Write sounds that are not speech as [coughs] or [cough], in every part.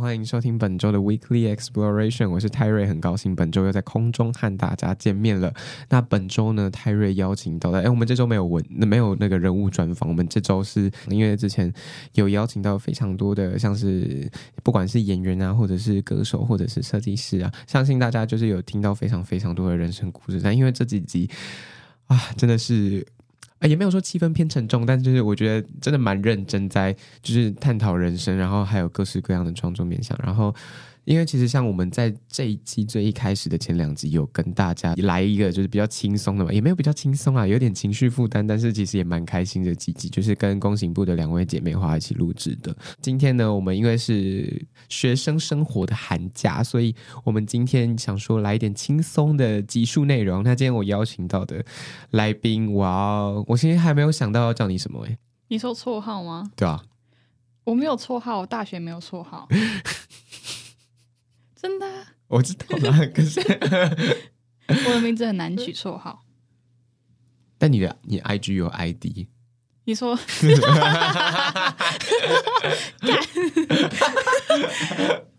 欢迎收听本周的 Weekly Exploration，我是泰瑞，很高兴本周又在空中和大家见面了。那本周呢，泰瑞邀请到的，哎，我们这周没有文，没有那个人物专访，我们这周是因为之前有邀请到非常多的，像是不管是演员啊，或者是歌手，或者是设计师啊，相信大家就是有听到非常非常多的人生故事。但因为这几集啊，真的是。啊，也没有说气氛偏沉重，但就是我觉得真的蛮认真，在就是探讨人生，然后还有各式各样的创作面向，然后。因为其实像我们在这一季最一开始的前两集有跟大家来一个就是比较轻松的嘛，也没有比较轻松啊，有点情绪负担，但是其实也蛮开心的几集，就是跟工行部的两位姐妹花一起录制的。今天呢，我们因为是学生生活的寒假，所以我们今天想说来一点轻松的集数内容。那今天我邀请到的来宾，哇哦，我今天还没有想到要叫你什么哎，你说绰号吗？对啊，我没有绰号，我大学没有绰号。[laughs] 真的，我知道啦。可是 [laughs] 我的名字很难取绰号。但你的你 IG 有 ID？你说，[laughs]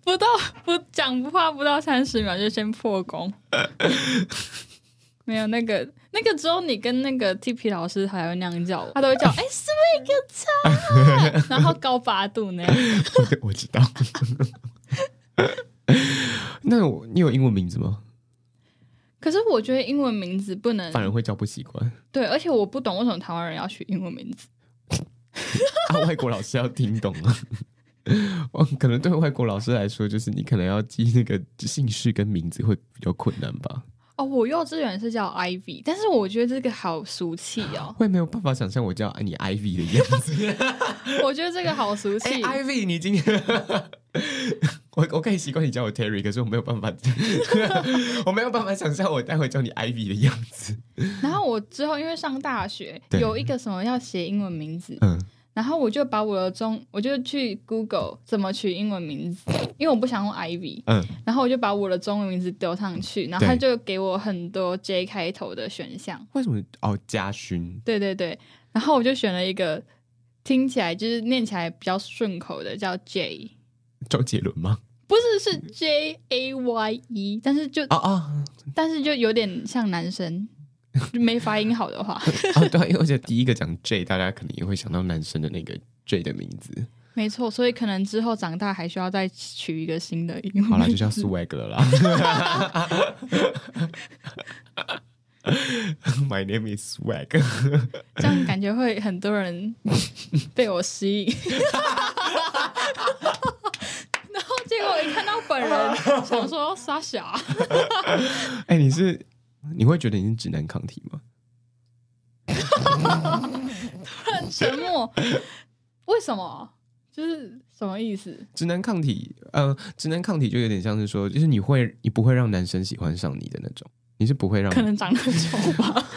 不到不讲不话不到三十秒就先破功。没有那个那个只有你跟那个 TP 老师还会那样叫我，他都会叫 [laughs] 哎，是不是一个菜？然后高八度那样。我知道。[laughs] 那我你有英文名字吗？可是我觉得英文名字不能，反而会叫不习惯。对，而且我不懂为什么台湾人要取英文名字。[laughs] 啊，外国老师要听懂啊。[laughs] 可能对外国老师来说，就是你可能要记那个姓氏跟名字会比较困难吧。哦，我幼稚园是叫 Ivy，但是我觉得这个好俗气哦。会没有办法想象我叫你 Ivy 的样子。我觉得这个好俗气。欸，Ivy，你今天。我我可以习惯你叫我 Terry，可是我没有办法，[laughs] 我没有办法想象我待会叫你 Ivy 的样子。然后我之后因为上大学有一个什么要写英文名字，嗯，然后我就把我的中，我就去 Google 怎么取英文名字，因为我不想用 Ivy，嗯，然后我就把我的中文名字丢上去，然后他就给我很多 J 开头的选项。为什么？哦，嘉勋。对对对，然后我就选了一个听起来就是念起来比较顺口的，叫 J。周杰伦吗？不是，是 J A Y E，但是就啊啊，但是就有点像男生，没发音好的话。[laughs] 啊，对，因为我觉得第一个讲 J，大家可能也会想到男生的那个 J 的名字。没错，所以可能之后长大还需要再取一个新的英文。好了，就叫 Swag 了啦。[laughs] My name is Swag，这样感觉会很多人被我吸引。结果一看到本人，[laughs] 想说傻小。[laughs] 哎、欸，你是你会觉得你是直男抗体吗？突然沉默，为什么？就是什么意思？直男抗体，呃，直男抗体就有点像是说，就是你会，你不会让男生喜欢上你的那种，你是不会让，可能长得很丑吧。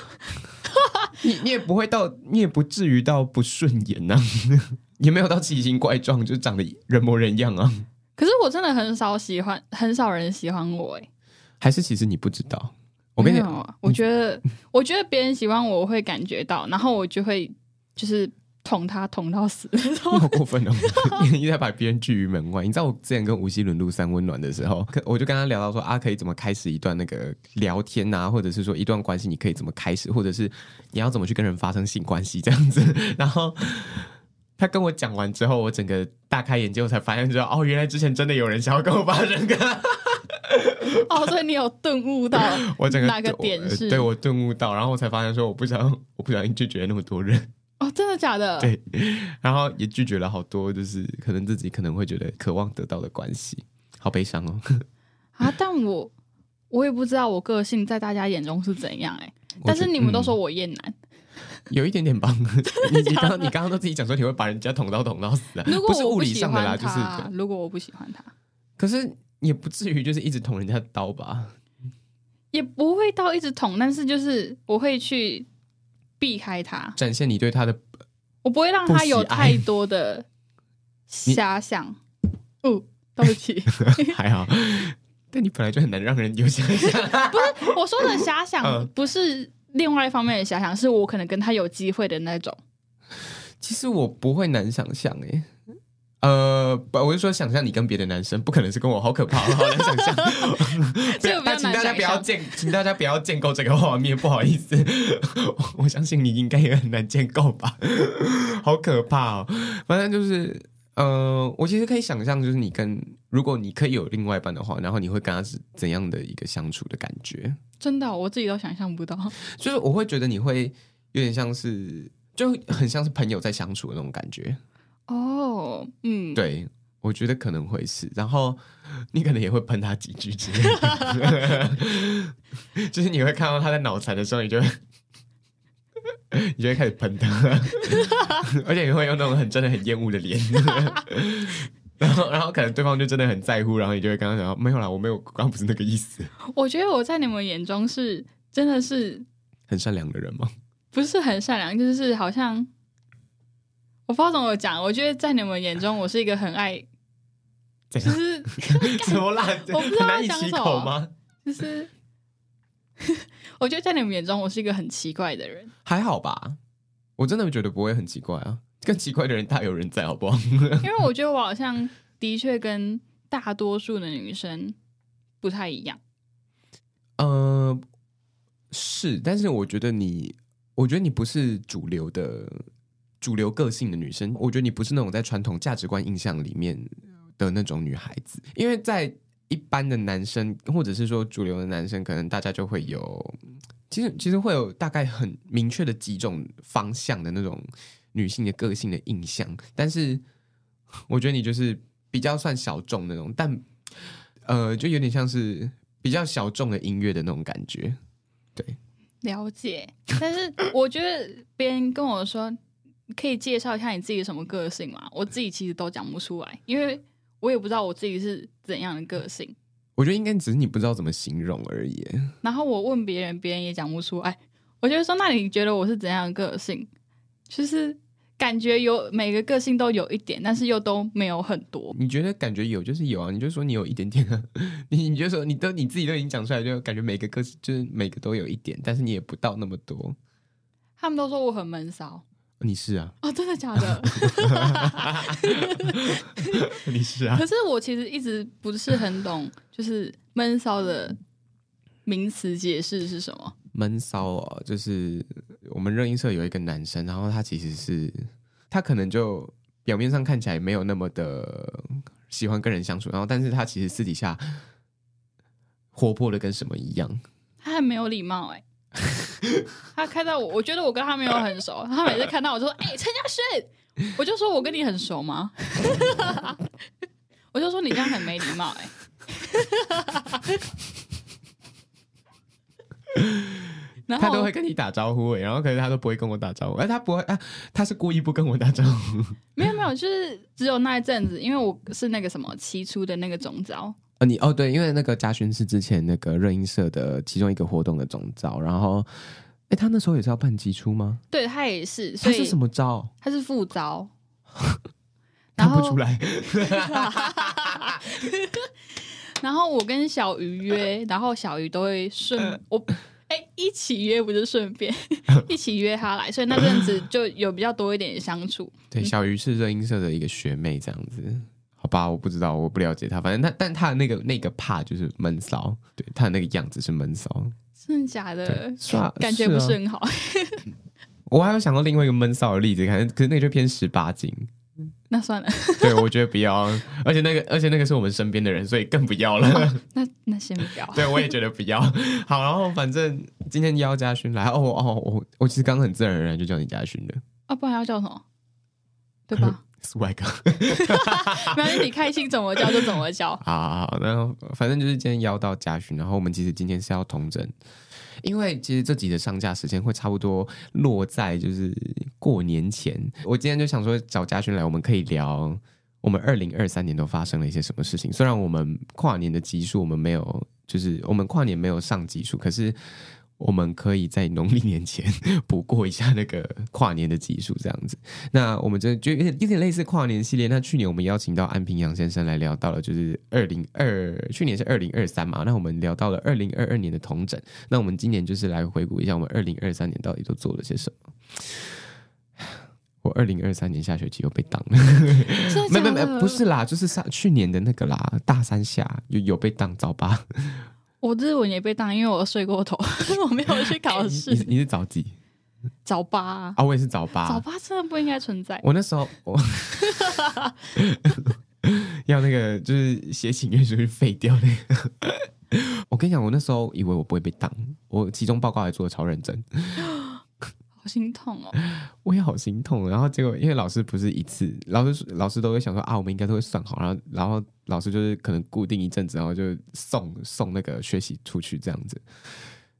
[laughs] 你你也不会到，你也不至于到不顺眼呐、啊，也没有到奇形怪状，就长得人模人样啊。可是我真的很少喜欢，很少人喜欢我哎。还是其实你不知道？我跟你讲，啊，我觉得，我觉得别人喜欢我，我会感觉到，然后我就会就是捅他捅到死。你好过分哦！[laughs] 你在把别人拒于门外。你知道我之前跟吴希伦录三温暖的时候，[laughs] 我就跟他聊到说啊，可以怎么开始一段那个聊天啊，或者是说一段关系，你可以怎么开始，或者是你要怎么去跟人发生性关系这样子，[laughs] 然后。他跟我讲完之后，我整个大开眼界，我才发现，说哦，原来之前真的有人想要跟我发生个。哦，所以你有顿悟到我整个哪个点是？对，我顿悟到，然后我才发现说，我不想，[laughs] 我不小心拒绝了那么多人。哦，真的假的？对，然后也拒绝了好多，就是可能自己可能会觉得渴望得到的关系，好悲伤哦。[laughs] 啊，但我我也不知道我个性在大家眼中是怎样哎、欸。但是你们都说我厌男，有一点点帮。[laughs] 你你刚你刚刚都自己讲说你会把人家捅刀捅到死啊？如果不，不是物理上的啦，就是如果我不喜欢他，可是也不至于就是一直捅人家刀吧？也不会到一直捅，但是就是我会去避开他，展现你对他的，我不会让他有太多的遐想。哦，对不起，[laughs] 还好。但你本来就很难让人有遐想，不是我说的遐想，不是另外一方面的遐想，是我可能跟他有机会的那种。其实我不会难想象诶，呃，不，我是说想象你跟别的男生，不可能是跟我，好可怕，[laughs] 好难想象。[laughs] 那请大家不要建，请大家不要建构这个画面，不好意思，[laughs] 我相信你应该也很难建构吧，好可怕哦，反正就是。呃，我其实可以想象，就是你跟如果你可以有另外一半的话，然后你会跟他是怎样的一个相处的感觉？真的，我自己都想象不到。[laughs] 就是我会觉得你会有点像是，就很像是朋友在相处的那种感觉。哦，嗯，对，我觉得可能会是。然后你可能也会喷他几句之类的，[laughs] 就是你会看到他在脑残的时候，你就会。你就会开始喷他，[laughs] 而且你会用那种很真的很厌恶的脸，[laughs] 然后然后可能对方就真的很在乎，然后你就会跟他讲没有啦，我没有，刚刚不是那个意思。[laughs] 我觉得我在你们眼中是真的是很善良的人吗？不是很善良，就是好像我不知道怎么讲。我觉得在你们眼中，我是一个很爱，就是什么啦？我不知道难以启口吗？就是。我觉得在你们眼中，我是一个很奇怪的人。还好吧，我真的觉得不会很奇怪啊。更奇怪的人大有人在，好不好？因为我觉得我好像的确跟大多数的女生不太一样。呃，是，但是我觉得你，我觉得你不是主流的主流个性的女生。我觉得你不是那种在传统价值观印象里面的那种女孩子，因为在。一般的男生，或者是说主流的男生，可能大家就会有，其实其实会有大概很明确的几种方向的那种女性的个性的印象。但是我觉得你就是比较算小众那种，但呃，就有点像是比较小众的音乐的那种感觉。对，了解。但是我觉得别人跟我说，可以介绍一下你自己什么个性吗？我自己其实都讲不出来，因为。我也不知道我自己是怎样的个性，我觉得应该只是你不知道怎么形容而已。然后我问别人，别人也讲不出来。我就说，那你觉得我是怎样的个性？就是感觉有每个个性都有一点，但是又都没有很多。你觉得感觉有就是有啊？你就说你有一点点啊？[laughs] 你你就说你都你自己都已经讲出来，就感觉每个个性就是每个都有一点，但是你也不到那么多。他们都说我很闷骚。你是啊？哦，真的假的？[laughs] 你是啊？可是我其实一直不是很懂，就是闷骚的名词解释是什么？闷骚哦，就是我们热音社有一个男生，然后他其实是他可能就表面上看起来没有那么的喜欢跟人相处，然后但是他其实私底下活泼的跟什么一样？他很没有礼貌哎、欸。[laughs] 他看到我，我觉得我跟他没有很熟。他每次看到我就说：“哎、欸，陈嘉轩。”我就说：“我跟你很熟吗？” [laughs] 我就说：“你这样很没礼貌。”哎，[laughs] 然后他都会跟你打招呼，哎，然后可是他都不会跟我打招呼。哎，他不会啊，他是故意不跟我打招呼。没有没有，就是只有那一阵子，因为我是那个什么期初的那个总召。呃，你哦对，因为那个嘉勋是之前那个热音社的其中一个活动的总召，然后，哎，他那时候也是要办季初吗？对，他也是，他是什么招？他是副招，[laughs] 看不出来。[laughs] 然后我跟小鱼约，然后小鱼都会顺我，哎，一起约不是顺便 [laughs] 一起约他来，所以那阵子就有比较多一点相处。对，小鱼是热音社的一个学妹，这样子。好吧，我不知道，我不了解他。反正他，但他的那个那个怕就是闷骚，对，他的那个样子是闷骚。真的假的？是啊，感觉不是很好。啊、[laughs] 我还有想到另外一个闷骚的例子，可能可是那个就偏十八禁。那算了。对，我觉得不要。而且那个，而且那个是我们身边的人，所以更不要了。哦、那那先不要。对，我也觉得不要。好，然后反正今天邀嘉勋来。哦哦，我我其实刚刚很自然而然就叫你嘉勋了。啊，不然要叫什么？对吧？Swag。[laughs] 反正你开心怎么叫就怎么叫。好 [laughs] 好好，然后反正就是今天邀到嘉勋，然后我们其实今天是要同整，因为其实这集的上架时间会差不多落在就是过年前。我今天就想说找嘉勋来，我们可以聊我们二零二三年都发生了一些什么事情。虽然我们跨年的集数我们没有，就是我们跨年没有上集数，可是。我们可以在农历年前 [laughs] 补过一下那个跨年的集数，这样子。那我们这就有点有点类似跨年系列。那去年我们邀请到安平洋先生来聊到了，就是二零二去年是二零二三嘛。那我们聊到了二零二二年的同整。那我们今年就是来回顾一下我们二零二三年到底都做了些什么。我二零二三年下学期又被当了，[laughs] 没没没，不是啦，就是上去年的那个啦，大三下有有被当，早八。我日文也被当，因为我睡过头，[laughs] 我没有去考试。你你是早几？早八啊！啊，我也是早八。早八真的不应该存在。我那时候我 [laughs] 要那个就是写请愿书废掉那个。我跟你讲，我那时候以为我不会被当，我期中报告还做的超认真。好心痛哦！[laughs] 我也好心痛。然后结果，因为老师不是一次，老师老师都会想说啊，我们应该都会算好。然后，然后老师就是可能固定一阵子，然后就送送那个学习出去这样子。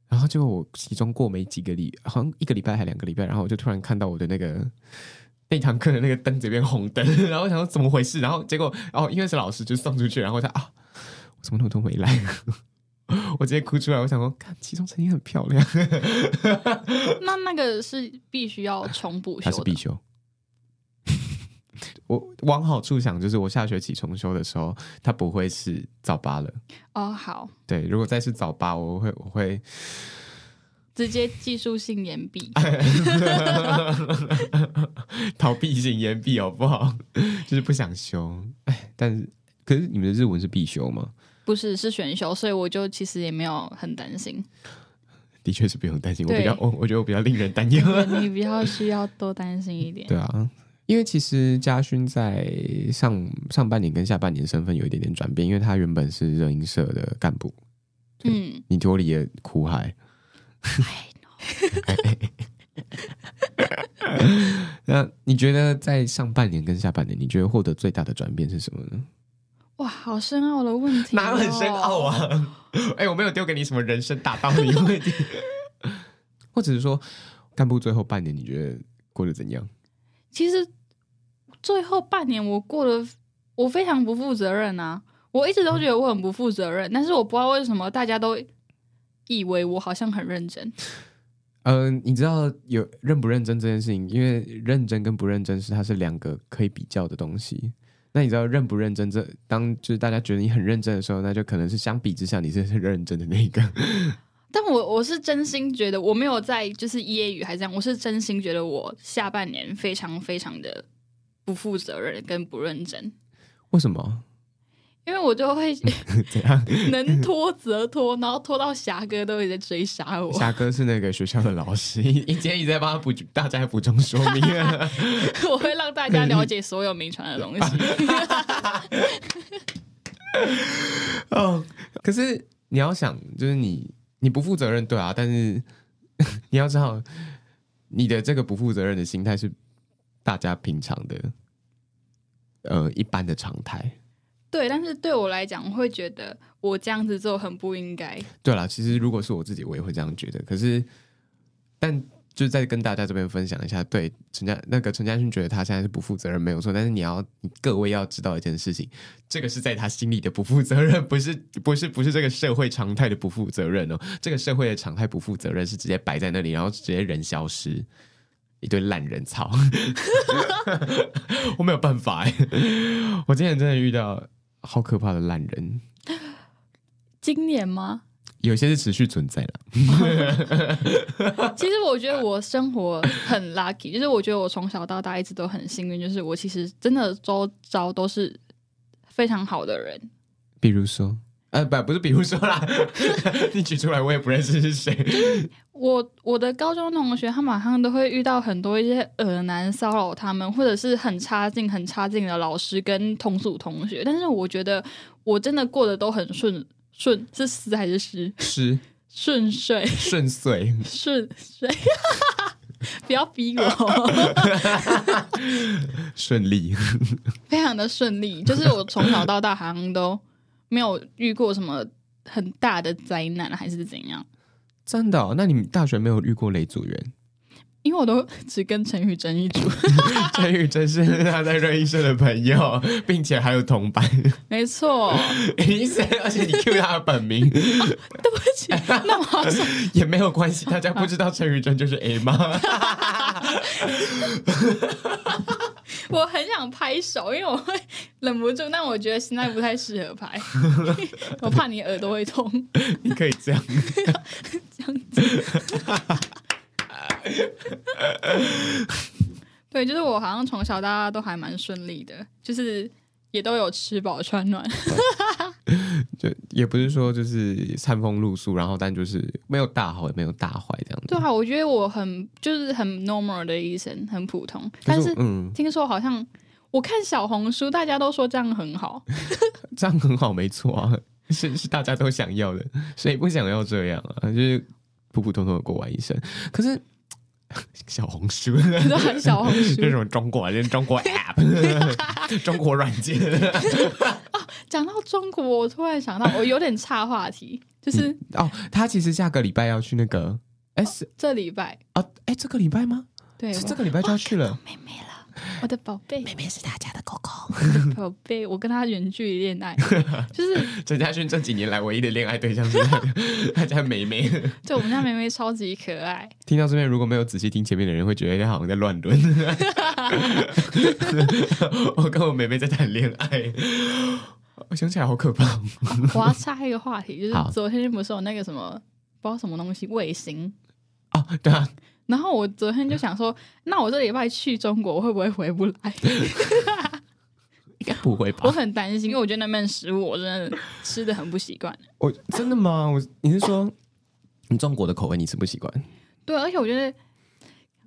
然后结果我期中过没几个礼，好像一个礼拜还两个礼拜，然后我就突然看到我的那个那堂课的那个灯这边红灯，[laughs] 然后想说怎么回事？然后结果然哦，因为是老师就送出去，然后他啊，我怎么那么多没来？我直接哭出来，我想说，看其中曾经很漂亮。[laughs] 那那个是必须要重补修的，还是必修？我往好处想，就是我下学期重修的时候，它不会是早八了。哦，好。对，如果再是早八，我会我会直接技术性延毕，[laughs] 逃避性延毕，好不好？[laughs] 就是不想修。哎，但是可是你们的日文是必修吗？不是，是选修，所以我就其实也没有很担心。的确是不用担心，我比较，我我觉得我比较令人担忧。你比较需要多担心一点。[laughs] 对啊，因为其实嘉勋在上上半年跟下半年身份有一点点转变，因为他原本是热音社的干部。嗯，你脱离了苦海。[laughs] 那你觉得在上半年跟下半年，你觉得获得最大的转变是什么呢？哇，好深奥的问题，哦，哪有很深奥啊？[laughs] 哎、欸，我没有丢给你什么人生大道理问题，[laughs] 或者是说，干部最后半年你觉得过得怎样？其实最后半年我过得我非常不负责任啊！我一直都觉得我很不负责任，嗯、但是我不知道为什么大家都以为我好像很认真。嗯、呃，你知道有认不认真这件事情，因为认真跟不认真是它是两个可以比较的东西。那你知道认不认真？这当就是大家觉得你很认真的时候，那就可能是相比之下你是很认真的那一个。[laughs] 但我我是真心觉得我没有在就是揶揄还是这样，我是真心觉得我下半年非常非常的不负责任跟不认真。为什么？因为我就会 [laughs] 怎样 [laughs] 能拖则拖，然后拖到霞哥都一直在追杀我。霞哥是那个学校的老师，你今天一直在帮他补，大家补充说明。[laughs] 我会让大家了解所有名传的东西。哦，可是你要想，就是你你不负责任，对啊，但是你要知道，你的这个不负责任的心态是大家平常的，呃，一般的常态。对，但是对我来讲，我会觉得我这样子做很不应该。对啦，其实如果是我自己，我也会这样觉得。可是，但就再跟大家这边分享一下，对陈家那个陈家勋觉得他现在是不负责任没有错，但是你要你各位要知道一件事情，这个是在他心里的不负责任，不是不是不是这个社会常态的不负责任哦。这个社会的常态不负责任是直接摆在那里，然后直接人消失，一堆烂人草。[laughs] 我没有办法哎，[laughs] 我今天真的遇到。好可怕的烂人！今年吗？有些是持续存在的。其实我觉得我生活很 lucky，就是我觉得我从小到大一直都很幸运，就是我其实真的周遭都是非常好的人。比如说。呃，不，不是，比如说啦，[laughs] 你举出来，我也不认识是谁。我我的高中同学，他马上都会遇到很多一些恶男骚扰他们，或者是很差劲、很差劲的老师跟同组同学。但是我觉得我真的过得都很顺顺，是丝还是湿？[laughs] 湿，顺遂，顺遂，[laughs] 顺遂。不要逼我，顺利，非常的顺利。就是我从小到大好像都没有遇过什么很大的灾难，还是怎样？真的、哦？那你大学没有遇过雷组员？因为我都只跟陈宇珍一组，[laughs] 陈宇珍是他在热音社的朋友，并且还有同班。没错，而且你 Q 他的本名，啊、[laughs] 对不起，那我 [laughs] 也没有关系，大家不知道陈宇珍就是 A 吗？[laughs] 我很想拍手，因为我会忍不住，但我觉得现在不太适合拍，[laughs] 我怕你耳朵会痛。你可以这样，这样子。对，就是我好像从小到大都还蛮顺利的，就是也都有吃饱穿暖，就也不是说就是餐风露宿，然后但就是没有大好也没有大坏这样子。对啊，我觉得我很就是很 normal 的一生，很普通。但是嗯，听说好像我看小红书，大家都说这样很好，[laughs] 这样很好，没错啊，是是大家都想要的，谁不想要这样啊？就是普普通通的过完一生，可是。小红书，很小红书，[laughs] 这种中国，人中国 app，[laughs] 中国软件。哦，讲到中国，我突然想到，我有点岔话题，就是、嗯、哦，他其实下个礼拜要去那个，S，、这礼拜啊，哎、哦，这个礼拜吗？对，是这个礼拜就要去了。妹妹了。我的宝贝，妹妹是大家的狗狗。[laughs] 宝贝，我跟他远距离恋爱，[laughs] 就是陈嘉勋这几年来唯一的恋爱对象是他，他家妹妹。[laughs] 对，我们家妹妹超级可爱。听到这边，如果没有仔细听前面的人，会觉得他好像在乱伦。我跟我妹妹在谈恋爱，我想起来好可怕。我要插一个话题，就是昨天不是有那个什么，不知道什么东西卫星啊，对啊。然后我昨天就想说，那我这礼拜去中国我会不会回不来？[laughs] 应该不会吧。我很担心，因为我觉得那边食物我真的吃的很不习惯。我真的吗？我你是说你中国的口味你吃不习惯？对，而且我觉得，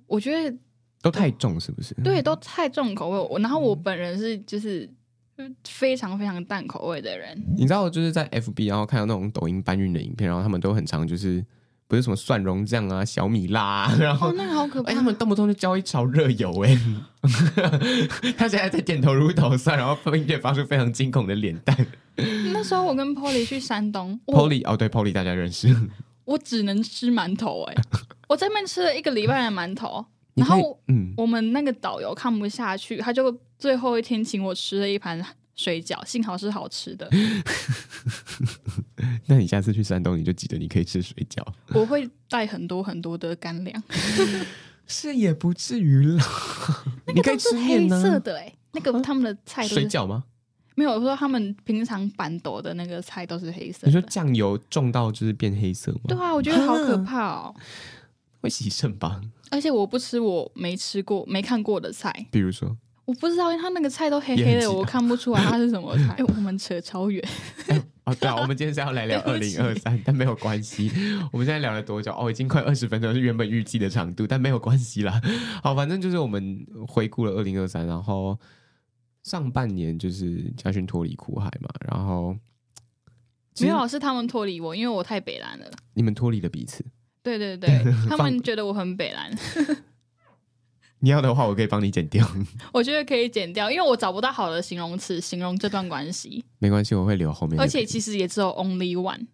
我觉得都太重，是不是？对，都太重口味。我然后我本人是就是非常非常淡口味的人。你知道，我就是在 FB 然后看到那种抖音搬运的影片，然后他们都很常就是。不是什么蒜蓉酱啊、小米辣、啊，[laughs] 然后、哦、那个好可怕！哎，他们动不动就浇一勺热油，哎，[laughs] 他现在在点头如捣蒜，然后并且发出非常惊恐的脸蛋。那时候我跟 Polly 去山东，Polly 哦，对，Polly 大家认识。我只能吃馒头，哎，我在那边吃了一个礼拜的馒头，然后嗯，我们那个导游看不下去，他就最后一天请我吃了一盘。水饺幸好是好吃的。[laughs] 那你下次去山东，你就记得你可以吃水饺。我会带很多很多的干粮。[laughs] 是也不至于了。[laughs] 那个都是黑色的哎、欸，那个他们的菜都是水饺吗？没有，我说他们平常板斗的那个菜都是黑色的。你说酱油重到就是变黑色吗？对啊，我觉得好可怕哦。会洗肾吧？[laughs] 而且我不吃我没吃过、没看过的菜，比如说。我不知道，因为他那个菜都黑黑的，我看不出来它是什么菜。[laughs] 哎，我们扯超远。哦，对啊，我们今天是要来聊 [laughs] 二零二三，但没有关系。我们现在聊了多久？哦，已经快二十分钟，是原本预计的长度，但没有关系啦。好，反正就是我们回顾了二零二三，然后上半年就是嘉勋脱离苦海嘛，然后没有，是他们脱离我，因为我太北蓝了。你们脱离了彼此？对对对，他们觉得我很北蓝。[laughs] 你要的话，我可以帮你剪掉。[laughs] 我觉得可以剪掉，因为我找不到好的形容词形容这段关系。没关系，我会留后面。而且其实也只有 only one，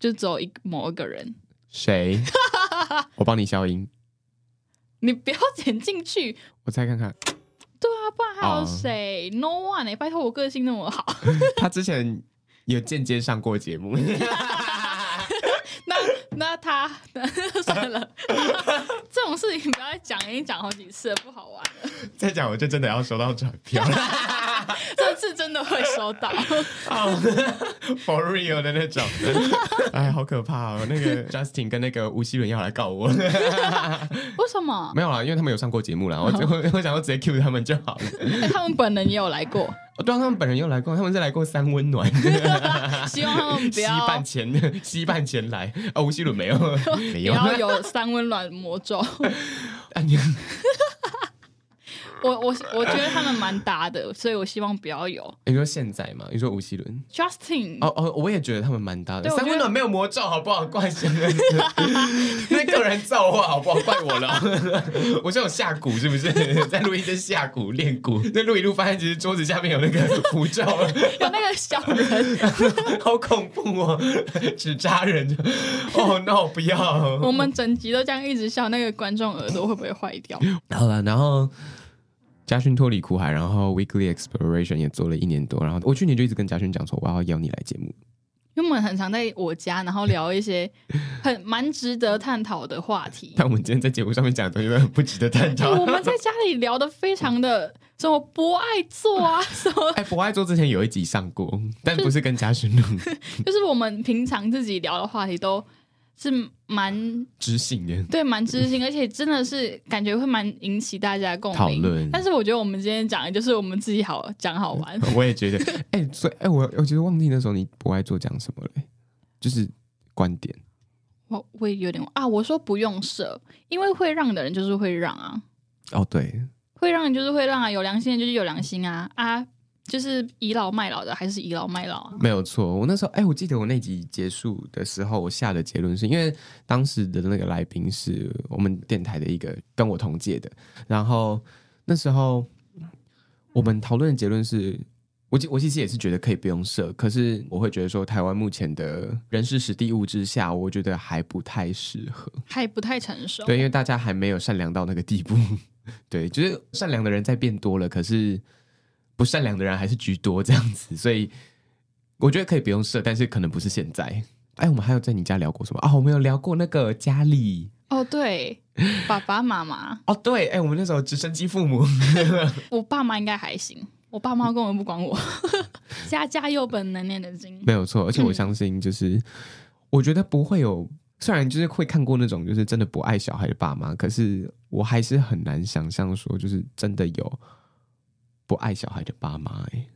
就只有一某一个人。谁？[laughs] 我帮你消音。你不要剪进去。我再看看。对啊，不然还有谁？Oh.No one 哎、欸！拜托，我个性那么好。他之前有间接上过节目。那那他算了，[laughs] 这种事情不要再讲，已经讲好几次了，不好玩了。再讲我就真的要收到转票了，[laughs] 这次真的会收到，[laughs] for real 的那种。哎，好可怕哦！那个 Justin 跟那个吴希伦要来告我，为什么？没有啦，因为他们有上过节目啦。我我我想说直接 cue 他们就好了。哎，他们本人也有来过。对啊，他们本人又来过，他们是来过三温暖，[laughs] 希望他们不要。[laughs] 西半前西 [laughs] 半前来。啊，吴希伦没有，没有，然后有三温暖魔咒。我我我觉得他们蛮搭的，所以我希望不要有。你说现在吗？你说吴奇伦、Justin 哦哦，我也觉得他们蛮搭的。对三温暖没有魔咒，好不好？怪谁？[laughs] 那个人造化，好不好？怪我了。[laughs] 我是有下蛊，是不是？[laughs] 在录音间下蛊练蛊，那录一录发现其实桌子下面有那个符咒，有那个小人，好恐怖哦！纸扎人，哦、oh, no，不要！我们整集都这样一直笑，那个观众耳朵会不会坏掉？好了，然后。嘉勋脱离苦海，然后 Weekly Exploration 也做了一年多，然后我去年就一直跟嘉勋讲说，我要邀你来节目，因为我们很常在我家，然后聊一些 [laughs] 很蛮值得探讨的话题。但我们今天在节目上面讲的东西都很不值得探讨。[laughs] 我们在家里聊的非常的什么博爱做啊，什么 [laughs] 哎，博爱做之前有一集上过，但不是跟嘉勋录，就是我们平常自己聊的话题都。是蛮知性的，对，蛮知性，而且真的是感觉会蛮引起大家共鸣。讨论。但是我觉得我们今天讲的就是我们自己好讲好玩。[laughs] 我也觉得，[laughs] 哎、欸，所以哎、欸，我我觉得忘记那时候你不爱做讲什么嘞，就是观点。我我也有点啊，我说不用设，因为会让的人就是会让啊。哦，对，会让人就是会让啊，有良心的就是有良心啊啊。就是倚老卖老的，还是倚老卖老啊？没有错，我那时候，哎，我记得我那集结束的时候，我下的结论是因为当时的那个来宾是我们电台的一个跟我同届的，然后那时候我们讨论的结论是，我我其实也是觉得可以不用设，可是我会觉得说，台湾目前的人事时地物之下，我觉得还不太适合，还不太成熟。对，因为大家还没有善良到那个地步。[laughs] 对，就是善良的人在变多了，可是。不善良的人还是居多，这样子，所以我觉得可以不用设，但是可能不是现在。哎，我们还有在你家聊过什么啊？哦，我们有聊过那个家里哦，对，爸爸妈妈哦，对，哎，我们那时候直升机父母，[laughs] 我爸妈应该还行，我爸妈根本不管我，[laughs] 家家有本难念的经，没有错，而且我相信，就是、嗯、我觉得不会有，虽然就是会看过那种就是真的不爱小孩的爸妈，可是我还是很难想象说，就是真的有。不爱小孩的爸妈，哎，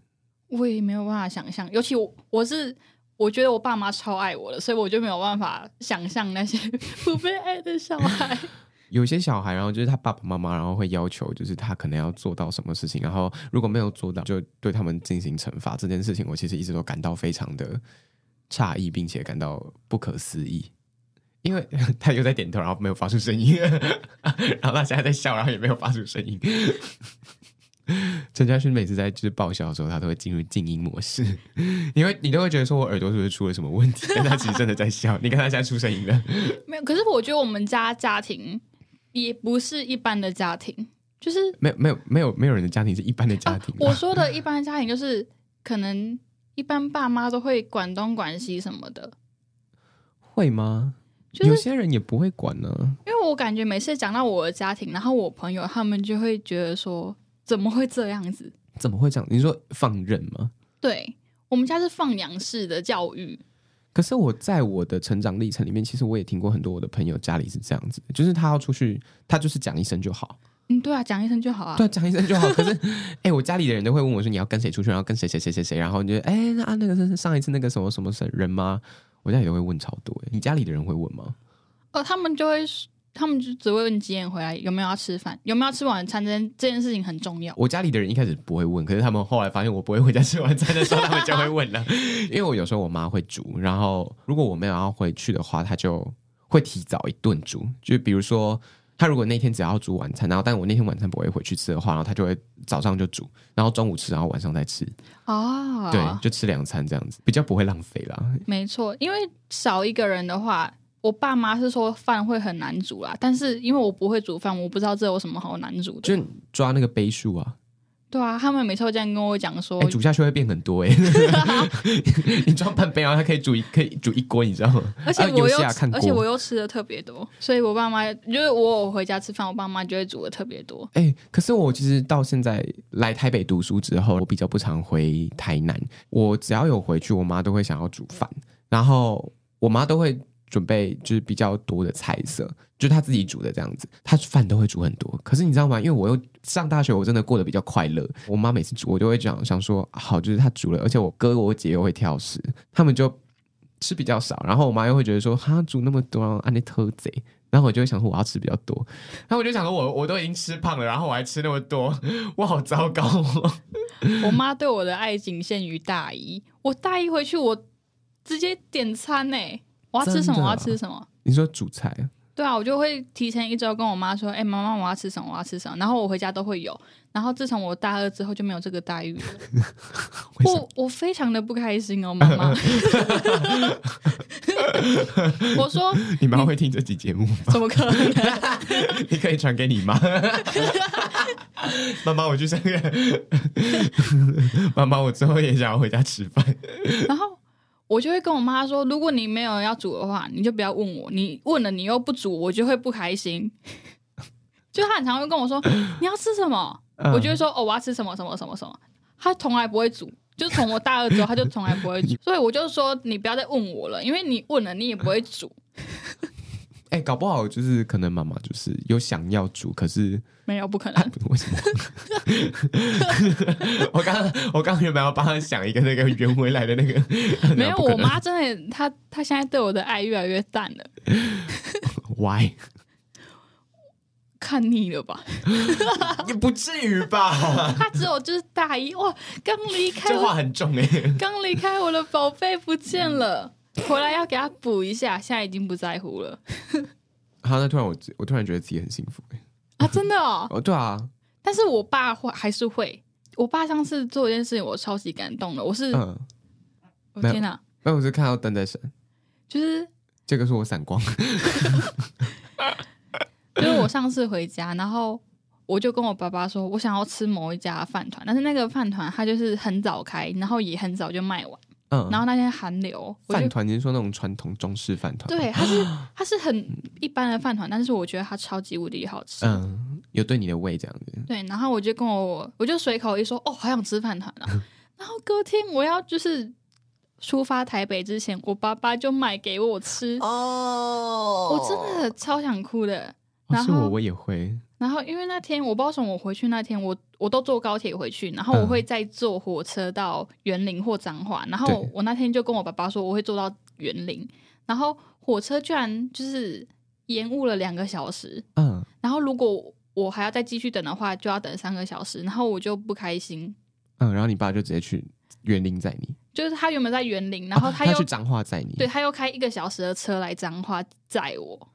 我也没有办法想象。尤其我，我是我觉得我爸妈超爱我的，所以我就没有办法想象那些 [laughs] 不被爱的小孩。[laughs] 有些小孩，然后就是他爸爸妈妈，然后会要求，就是他可能要做到什么事情，然后如果没有做到，就对他们进行惩罚。这件事情，我其实一直都感到非常的诧异，并且感到不可思议。因为 [laughs] 他又在点头，然后没有发出声音，然后他现在在笑，然后也没有发出声音。[laughs] 陈嘉勋每次在就是爆笑的时候，他都会进入静音模式。你会，你都会觉得说我耳朵是不是出了什么问题？但他其实真的在笑。你看他现在出声音了，[laughs] 没有？可是我觉得我们家家庭也不是一般的家庭，就是没有没有没有没有人的家庭是一般的家庭。啊，我说的一般的家庭，就是可能一般爸妈都会管东管西什么的，会吗？就是，有些人也不会管呢，啊。因为我感觉每次讲到我的家庭，然后我朋友他们就会觉得说。怎么会这样子？怎么会这样？你说放任吗？对，我们家是放养式的教育。可是我在我的成长历程里面，其实我也听过很多我的朋友家里是这样子的，就是他要出去，他就是讲一声就好。嗯，对啊，讲一声就好啊。对啊，讲一声就好。可是，[laughs] 哎、欸，我家里的人都会问我说：“你要跟谁出去？然后跟谁谁谁谁谁？”然后你就哎，那啊，那个是上一次那个什么什么人吗？我家里都会问超多。你家里的人会问吗？哦，他们就会。他们就只会问你几点回来，有没有要吃饭，有没有要吃晚餐，这件这件事情很重要。我家里的人一开始不会问，可是他们后来发现我不会回家吃晚餐的时候，他们就会问了。[laughs] 因为我有时候我妈会煮，然后如果我没有要回去的话，她就会提早一顿煮。就比如说，她如果那天只要煮晚餐，然后但我那天晚餐不会回去吃的话，然后她就会早上就煮，然后中午吃，然后晚上再吃。哦，对，就吃两餐这样子，比较不会浪费啦。没错，因为少一个人的话。我爸妈是说饭会很难煮啦，但是因为我不会煮饭，我不知道这有什么好难煮的。就抓那个杯数啊。对啊，他们每次都这样跟我讲说，欸、煮下去会变很多哎、欸。[laughs] [laughs] 你装半杯，然后它可以煮一可以煮一锅，你知道吗？而且我又、啊、而且我又吃的特别多，所以我爸妈就是我回家吃饭，我爸妈就会煮的特别多。哎、欸，可是我其实到现在来台北读书之后，我比较不常回台南。我只要有回去，我妈都会想要煮饭，然后我妈都会。准备就是比较多的菜色，就是他自己煮的这样子，他饭都会煮很多。可是你知道吗？因为我又上大学，我真的过得比较快乐。我妈每次煮，我就会讲想说好，就是他煮了，而且我哥我姐又会挑食，他们就吃比较少。然后我妈又会觉得说，他煮那么多，啊，你偷贼。然后我就会想说我要吃比较多，然后我就想说我我都已经吃胖了，然后我还吃那么多，我好糟糕哦。[laughs] 我妈对我的爱仅限于大一，我大一回去我直接点餐呢，我要吃什么？我要吃什么？你说主菜？对啊，我就会提前一周跟我妈说：“哎、欸，妈妈，我要吃什么？我要吃什么？”然后我回家都会有。然后自从我大二之后就没有这个待遇了。[laughs] 我我非常的不开心哦，妈妈。[laughs] 我说你妈会听这集节目吗？怎么可能？[laughs] 你可以传给你妈。妈妈，我去上个。妈妈，我之后也想要回家吃饭。然后。我就会跟我妈说，如果你没有要煮的话，你就不要问我。你问了，你又不煮，我就会不开心。[laughs] 就她很常会跟我说，你要吃什么？嗯、我就会说，哦，我要吃什么什么什么什么。她从来不会煮，就从我大二之后，她就从来不会煮。[laughs] 所以我就说，你不要再问我了，因为你问了，你也不会煮。哎、欸，搞不好就是可能妈妈就是有想要煮，可是没有不可能。啊、为什么？[laughs] 我刚刚我刚刚原本要帮他想一个那个圆回来的那个，[laughs] 没有。我妈真的，她她现在对我的爱越来越淡了。[laughs] Why？看腻了吧？也不至于吧？她只有就是大一哇，刚离开，这话很重哎、欸。刚离开我的宝贝不见了。[laughs] 回来要给他补一下，现在已经不在乎了。好，那突然我我突然觉得自己很幸福哎啊，真的哦，[laughs] 哦，对啊。但是我爸会还是会，我爸上次做一件事情，我超级感动的。我是，嗯，我天哪！那我是看到灯在闪，就是这个是我闪光。[laughs] 就是我上次回家，然后我就跟我爸爸说，我想要吃某一家饭团，但是那个饭团它就是很早开，然后也很早就卖完。嗯，然后那天寒流，饭团，您说那种传统中式饭团？对，它是它是很一般的饭团，但是我觉得它超级无敌好吃。嗯，有对你的胃这样子。对，然后我就跟我我就随口一说，哦，好想吃饭团啊。[laughs] 然后隔天我要就是出发台北之前，我爸爸就买给我吃。哦，我真的超想哭的。然后、哦、是我，我也会。然后因为那天我不知道什么，我回去那天我我都坐高铁回去，然后我会再坐火车到园林或彰化。然后我那天就跟我爸爸说我会坐到园林，然后火车居然就是延误了两个小时。嗯，然后如果我还要再继续等的话，就要等三个小时。然后我就不开心。嗯，然后你爸就直接去园林载你，就是他原本在园林，然后他又、去彰化载你，对，他又开一个小时的车来彰化载我。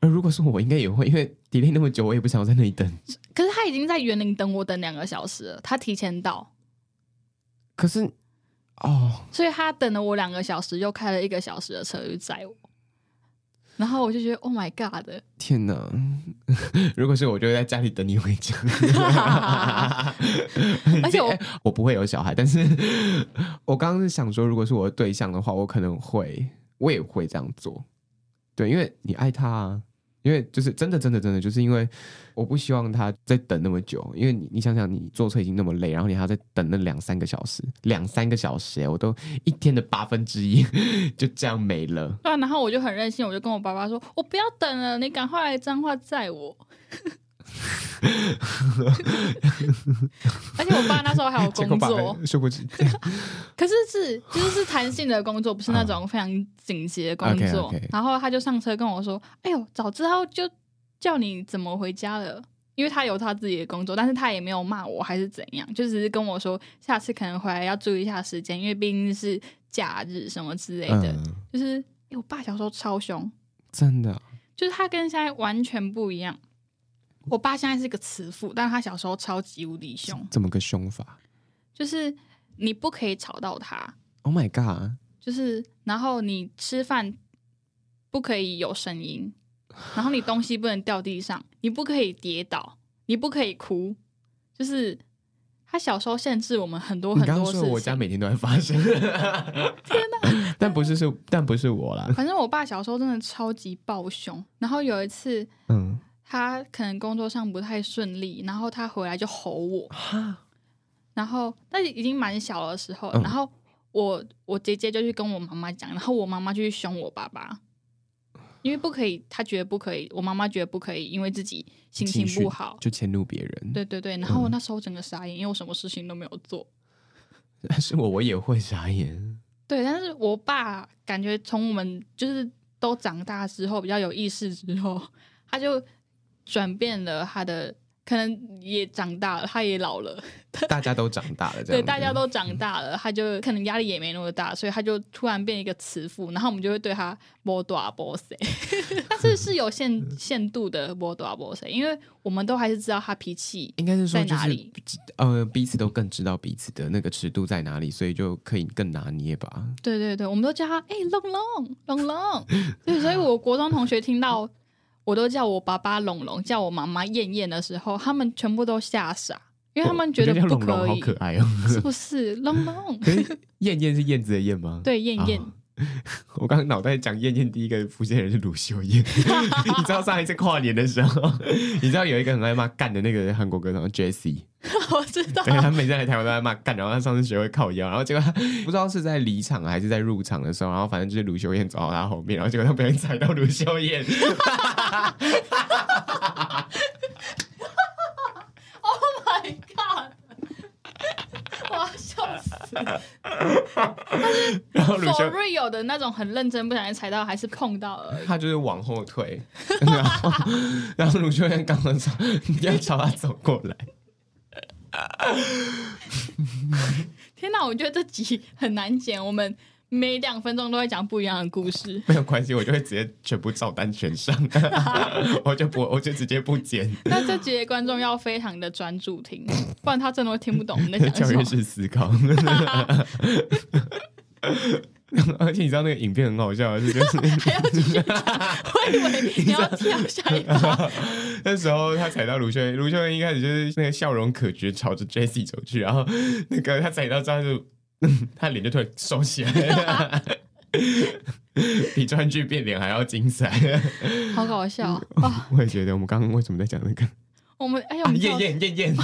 而如果是我，应该也会，因为 delay 那么久，我也不想在那里等。[laughs] 可是他已经在园林等我等两个小时了，他提前到。可是，哦，所以他等了我两个小时，又开了一个小时的车去载我。然后我就觉得，Oh my God！天哪！[laughs] 如果是我，就会在家里等你回家。[laughs] 而且我我不会有小孩，但是我刚刚是想说，如果是我的对象的话，我可能会，我也会这样做。对，因为你爱他啊，因为就是真的，真的，真的，就是因为我不希望他再等那么久，因为你，你想想，你坐车已经那么累，然后你还要再等那两三个小时，两三个小时，我都一天的八分之一 [laughs] 就这样没了。对啊，然后我就很任性，我就跟我爸爸说，我不要等了，你赶快来彰化载我。[laughs] [laughs] 而且我爸那时候还有工作。可是是就是是弹性的工作，不是那种非常紧急的工作。Oh, okay, okay. 然后他就上车跟我说：“哎呦，早知道就叫你怎么回家了。”因为他有他自己的工作，但是他也没有骂我还是怎样，就只是跟我说下次可能回来要注意一下时间，因为毕竟是假日什么之类的。嗯、就是哎，我爸小时候超凶，真的，就是他跟现在完全不一样。我爸现在是个慈父，但是他小时候超级无敌凶。怎么个凶法？就是你不可以吵到他。Oh my god！就是然后你吃饭不可以有声音，然后你东西不能掉地上，你不可以跌倒，你不可以哭。就是他小时候限制我们很多很多事情。我家每天都在发生。[laughs] 天哪！[laughs] 但不是是，但不是我啦。反正我爸小时候真的超级暴凶。然后有一次，嗯。他可能工作上不太顺利，然后他回来就吼我，哈？然后那已经蛮小的时候，嗯、然后我我姐姐就去跟我妈妈讲，然后我妈妈就去凶我爸爸，因为不可以，他觉得不可以，我妈妈觉得不可以，因为自己心情不好就迁怒别人，对对对，然后我那时候整个傻眼，因为我什么事情都没有做，[laughs] 但是我我也会傻眼，对，但是我爸感觉从我们就是。都长大之后，比较有意识之后，他就转变了他的。可能也长大了，他也老了，[laughs] 大家都长大了，对，大家都长大了，他就可能压力也没那么大，所以他就突然变一个慈父，然后我们就会对他波多阿波塞，[laughs] 但是是有限限度的波多阿波塞，因为我们都还是知道他脾气 [laughs] 应该是说在哪里，呃，彼此都更知道彼此的那个尺度在哪里，所以就可以更拿捏吧。对对对，我们都叫他哎龙龙龙龙，对，所以我国中同学听到。我都叫我爸爸龙龙，叫我妈妈燕燕的时候，他们全部都吓傻，因为他们觉得不可以。龙龙好可爱哦，是不是？龙龙，[laughs] 燕燕是燕子的燕吗？对，燕燕。哦 [laughs] 我刚刚脑袋讲燕燕，第一个浮现的人是卢秀燕。[laughs] 你知道上一次跨年的时候，[laughs] 你知道有一个很爱骂干的那个韩国歌手 Jessie，我知道。对，他每次来台湾都在骂干，然后他上次学会靠腰，然后结果他不知道是在离场还是在入场的时候，然后反正就是卢秀燕走到他后面，然后结果他不小心踩到卢秀燕。Oh my god！我要笑死。[laughs] 然后鲁修瑞有的那种很认真，不小心踩到还是碰到而已。他就是往后退，[laughs] 然后然后鲁修燕刚刚说你要朝他走过来。天哪，我觉得这集很难剪，我们每两分钟都会讲不一样的故事。[laughs] 没有关系，我就会直接全部照单全上，[laughs] 我就不，我就直接不剪。那这集的观众要非常的专注听，不然他真的会听不懂我们在讲什么。[laughs] 跳跃式思考。而且你知道那个影片很好笑，是就是还要继续，我以为你要跳下一个。那时候他踩到卢秀燕，卢秀燕一开始就是那个笑容可掬，朝着 Jessie 走去，然后那个他踩到之后就，[laughs] 他脸就突然收起来了，[laughs] 比川剧变脸还要精彩，好搞笑啊！我也觉得，我们刚刚为什么在讲那个？我们哎呀，燕燕燕燕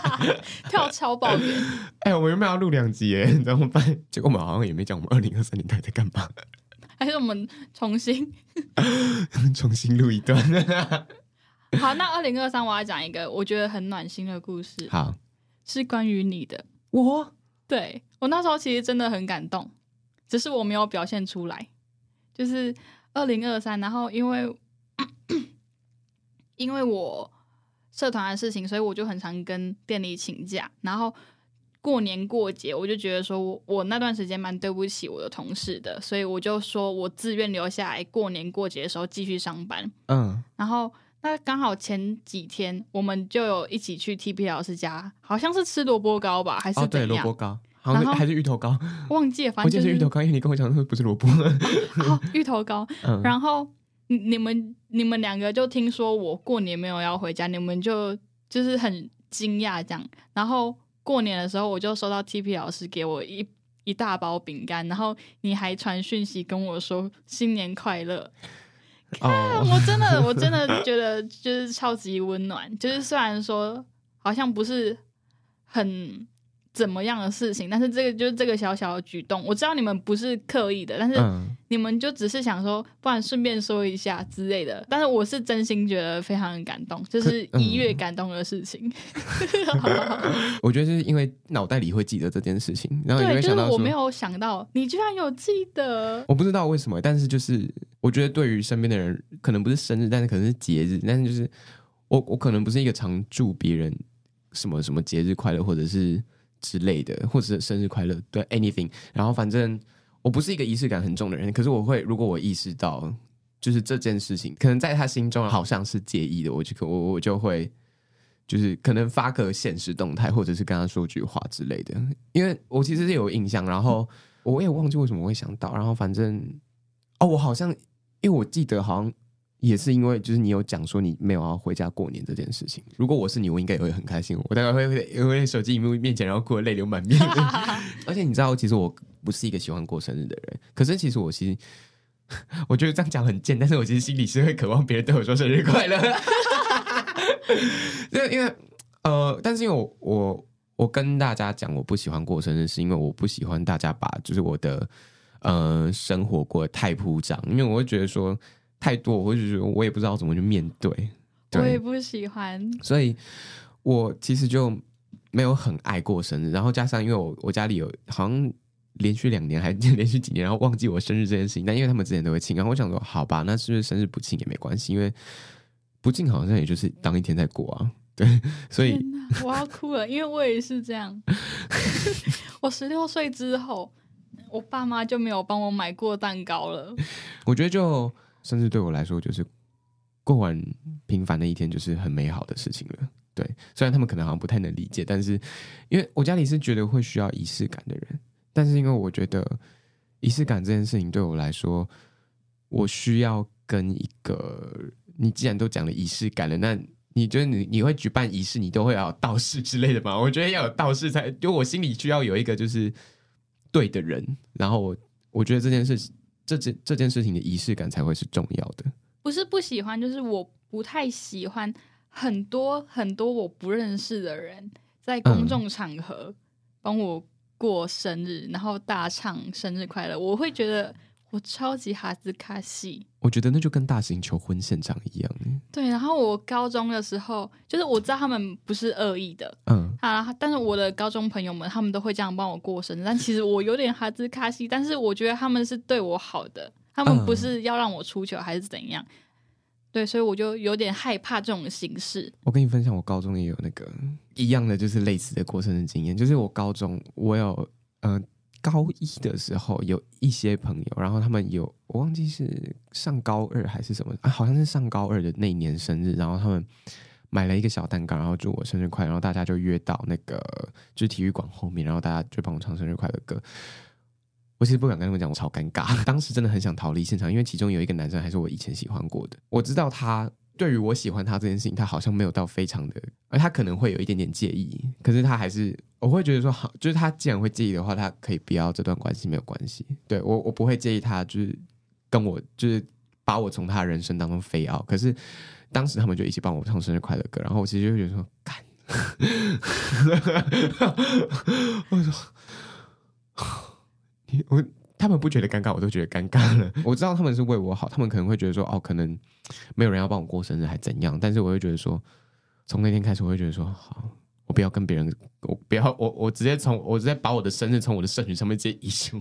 [laughs] 跳超爆远！哎，我们原本要录两集耶，怎么办？结果我们好像也没讲我们二零二三年到底在干嘛。还是我们重新重新录一段？好，那二零二三我要讲一个我觉得很暖心的故事。好，是关于你的。我对我那时候其实真的很感动，只是我没有表现出来。就是二零二三，然后因为 [coughs] 因为我。社团的事情，所以我就很常跟店里请假。然后过年过节，我就觉得说我我那段时间蛮对不起我的同事的，所以我就说我自愿留下来过年过节的时候继续上班。嗯，然后那刚好前几天我们就有一起去 TP 老师家，好像是吃萝卜糕吧，还是对，萝卜糕，好像还是芋头糕，[laughs] 忘记了，反正、就是、是芋头糕，因为你跟我讲说不是萝卜。[laughs] 哦，芋头糕，[laughs] 嗯、然后。你们你们两个就听说我过年没有要回家，你们就就是很惊讶这样。然后过年的时候，我就收到 TP 老师给我一一大包饼干，然后你还传讯息跟我说新年快乐。[laughs] 啊，oh. [laughs] 我真的我真的觉得就是超级温暖。就是虽然说好像不是很。怎么样的事情？但是这个就是这个小小的举动，我知道你们不是刻意的，但是你们就只是想说，不然顺便说一下之类的。但是我是真心觉得非常感动，就是一月感动的事情。[laughs] 我觉得是因为脑袋里会记得这件事情，然后你会想到，就是我没有想到你居然有记得。我不知道为什么，但是就是我觉得对于身边的人，可能不是生日，但是可能是节日，但是就是我我可能不是一个常祝别人什么什么节日快乐，或者是。之类的，或者是生日快乐，对，anything。然后反正我不是一个仪式感很重的人，可是我会，如果我意识到就是这件事情，可能在他心中好像是介意的，我就可我我就会就是可能发个现实动态，或者是跟他说句话之类的。因为我其实是有印象，然后我也忘记为什么会想到，然后反正哦，我好像因为我记得好像。也是因为，就是你有讲说你没有要回家过年这件事情。如果我是你，我应该也会很开心。我大概会会因为手机屏幕面前，然后哭得泪流满面。[laughs] 而且你知道，其实我不是一个喜欢过生日的人。可是其实我其实，[laughs] 我觉得这样讲很贱，但是我其实心里是会渴望别人对我说生日快乐。[laughs] 因为因为呃，但是因为我我我跟大家讲我不喜欢过生日，是因为我不喜欢大家把就是我的呃生活过得太铺张，因为我会觉得说。太多，我会觉得我也不知道怎么去面对。对，我也不喜欢，所以我其实就没有很爱过生日。然后加上因为我我家里有好像连续两年还连续几年，然后忘记我生日这件事情。但因为他们之前都会庆，然后我想说，好吧，那是不是生日不庆也没关系？因为不庆好像也就是当一天在过啊。[laughs] 对，所以我要哭了，因为我也是这样。[laughs] 我十六岁之后，我爸妈就没有帮我买过蛋糕了。[laughs] 我觉得就甚至对我来说，就是过完平凡的一天，就是很美好的事情了。对，虽然他们可能好像不太能理解，但是因为我家里是觉得会需要仪式感的人，但是因为我觉得仪式感这件事情对我来说，我需要跟一个你既然都讲了仪式感了，那你觉得你你会举办仪式，你都会要有道士之类的吗？我觉得要有道士才，因为我心里需要有一个就是对的人，然后我我觉得这件事这件这件事情的仪式感才会是重要的。不是不喜欢，就是我不太喜欢。很多很多我不认识的人在公众场合帮我过生日，嗯、然后大唱生日快乐，我会觉得我超级哈兹卡西。我觉得那就跟大型求婚现场一样。对，然后我高中的时候，就是我知道他们不是恶意的，嗯啊，但是我的高中朋友们他们都会这样帮我过生日，但其实我有点哈兹卡西，但是我觉得他们是对我好的，他们不是要让我出糗还是怎样。对，所以我就有点害怕这种形式。我跟你分享，我高中也有那个一样的，就是类似的过生日经验。就是我高中，我有嗯、呃，高一的时候有一些朋友，然后他们有我忘记是上高二还是什么啊，好像是上高二的那一年生日，然后他们买了一个小蛋糕，然后祝我生日快乐，然后大家就约到那个就是体育馆后面，然后大家就帮我唱生日快乐歌。我其实不敢跟他们讲，我超尴尬。[laughs] 当时真的很想逃离现场，因为其中有一个男生还是我以前喜欢过的。我知道他对于我喜欢他这件事情，他好像没有到非常的，而他可能会有一点点介意。可是他还是，我会觉得说，好，就是他既然会介意的话，他可以不要这段关系，没有关系。对，我，我不会介意他，就是跟我，就是把我从他人生当中飞掉。可是当时他们就一起帮我唱生日快乐歌，然后我其实就会觉得说，干，我说。我他们不觉得尴尬，我都觉得尴尬了。我知道他们是为我好，他们可能会觉得说，哦，可能没有人要帮我过生日，还怎样？但是我会觉得说，从那天开始，我会觉得说，好，我不要跟别人，我不要，我我直接从我直接把我的生日从我的社群上面直接移除。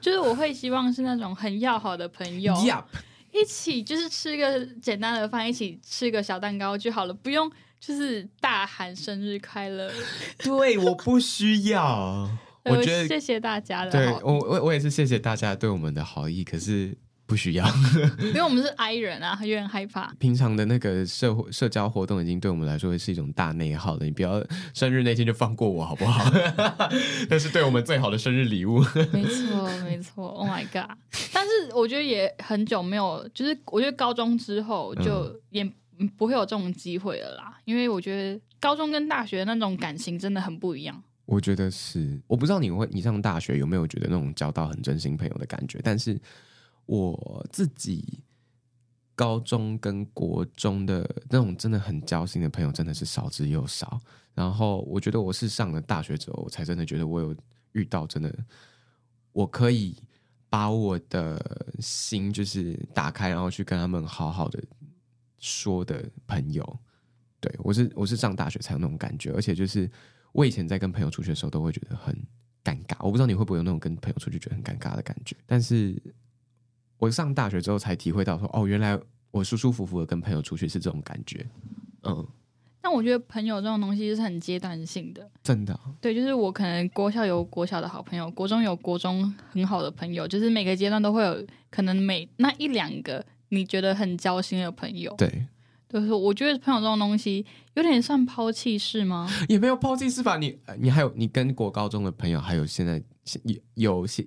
就是我会希望是那种很要好的朋友，[laughs] Yep. 一起就是吃一个简单的饭，一起吃一个小蛋糕就好了，不用就是大喊生日快乐。对，我不需要。[laughs] 我觉得谢谢大家的，对我我我也是谢谢大家对我们的好意，可是不需要，[laughs] 因为我们是 I 人啊，有点害怕。平常的那个社会社交活动已经对我们来说是一种大内耗了，你不要生日那天就放过我好不好？[laughs] 那是对我们最好的生日礼物。没错没错，Oh my god！但是我觉得也很久没有，就是我觉得高中之后就也不会有这种机会了啦，因为我觉得高中跟大学那种感情真的很不一样。我觉得是，我不知道你会，你上大学有没有觉得那种交到很真心朋友的感觉？但是我自己高中跟国中的那种真的很交心的朋友真的是少之又少。然后我觉得我是上了大学之后，我才真的觉得我有遇到真的，我可以把我的心就是打开，然后去跟他们好好的说的朋友。对，我是我是上大学才有那种感觉，而且就是。我以前在跟朋友出去的时候，都会觉得很尴尬。我不知道你会不会有那种跟朋友出去觉得很尴尬的感觉。但是我上大学之后才体会到说，哦，原来我舒舒服服的跟朋友出去是这种感觉。嗯，但我觉得朋友这种东西是很阶段性的，真的。对，就是我可能国校有国小的好朋友，国中有国中很好的朋友，就是每个阶段都会有可能每那一两个你觉得很交心的朋友。对。就是我觉得朋友这种东西有点算抛弃式吗？也没有抛弃式吧。你你还有你跟国高中的朋友，还有现在有有些，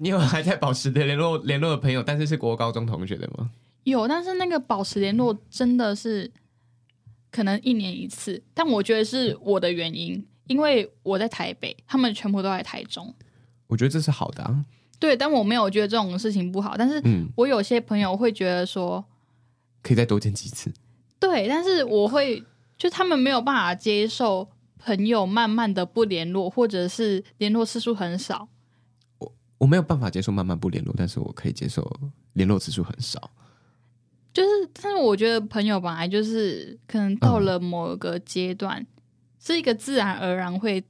你有还在保持的联络联络的朋友，但是是国高中同学的吗？有，但是那个保持联络真的是可能一年一次。但我觉得是我的原因，因为我在台北，他们全部都在台中。我觉得这是好的啊。对，但我没有觉得这种事情不好。但是我有些朋友会觉得说。可以再多见几次，对，但是我会就他们没有办法接受朋友慢慢的不联络，或者是联络次数很少。我我没有办法接受慢慢不联络，但是我可以接受联络次数很少。就是，但是我觉得朋友本来就是可能到了某个阶段，嗯、是一个自然而然会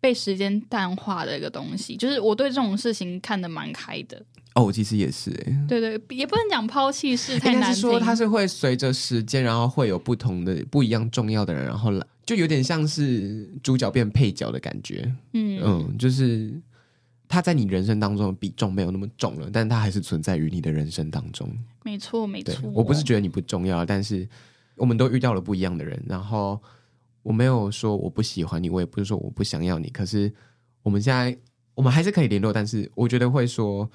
被时间淡化的一个东西。就是我对这种事情看得蛮开的。哦，我其实也是哎。对对，也不能讲抛弃式太难说它是会随着时间，然后会有不同的、不一样重要的人，然后来，就有点像是主角变配角的感觉。嗯嗯，就是他在你人生当中的比重没有那么重了，但他还是存在于你的人生当中。没错，没错。我不是觉得你不重要，但是我们都遇到了不一样的人，然后我没有说我不喜欢你，我也不是说我不想要你，可是我们现在我们还是可以联络，但是我觉得会说。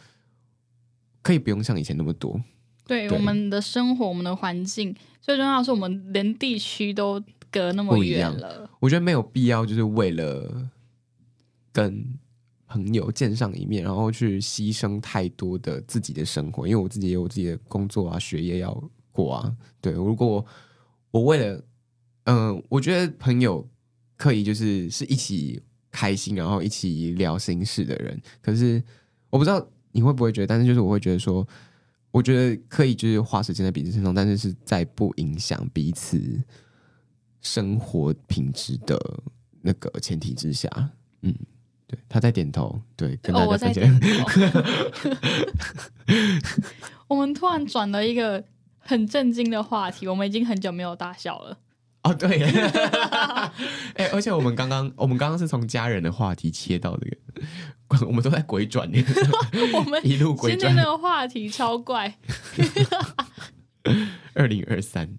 可以不用像以前那么多。对，对我们的生活，我们的环境，最重要的是我们连地区都隔那么远了。我觉得没有必要，就是为了跟朋友见上一面，然后去牺牲太多的自己的生活。因为我自己也有自己的工作啊，学业要过啊。对，如果我，为了，嗯、我觉得朋友可以就是是一起开心，然后一起聊心事的人。可是我不知道。你会不会觉得？但是就是我会觉得说，我觉得可以就是花时间在彼此身上，但是是在不影响彼此生活品质的那个前提之下。嗯，对，他在点头，对，跟大家分享。[laughs] 我们突然转了一个很震惊的话题，我们已经很久没有大笑了。哦，对，[laughs] 哎，而且我们刚刚，我们刚刚是从家人的话题切到这个，我们都在鬼转，[laughs] 我们一路鬼转。今天那个话题超怪。二零二三，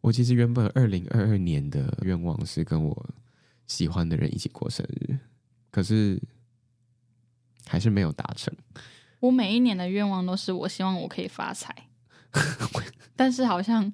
我其实原本二零二二年的愿望是跟我喜欢的人一起过生日，可是还是没有达成。我每一年的愿望都是我希望我可以发财，[laughs] 但是好像。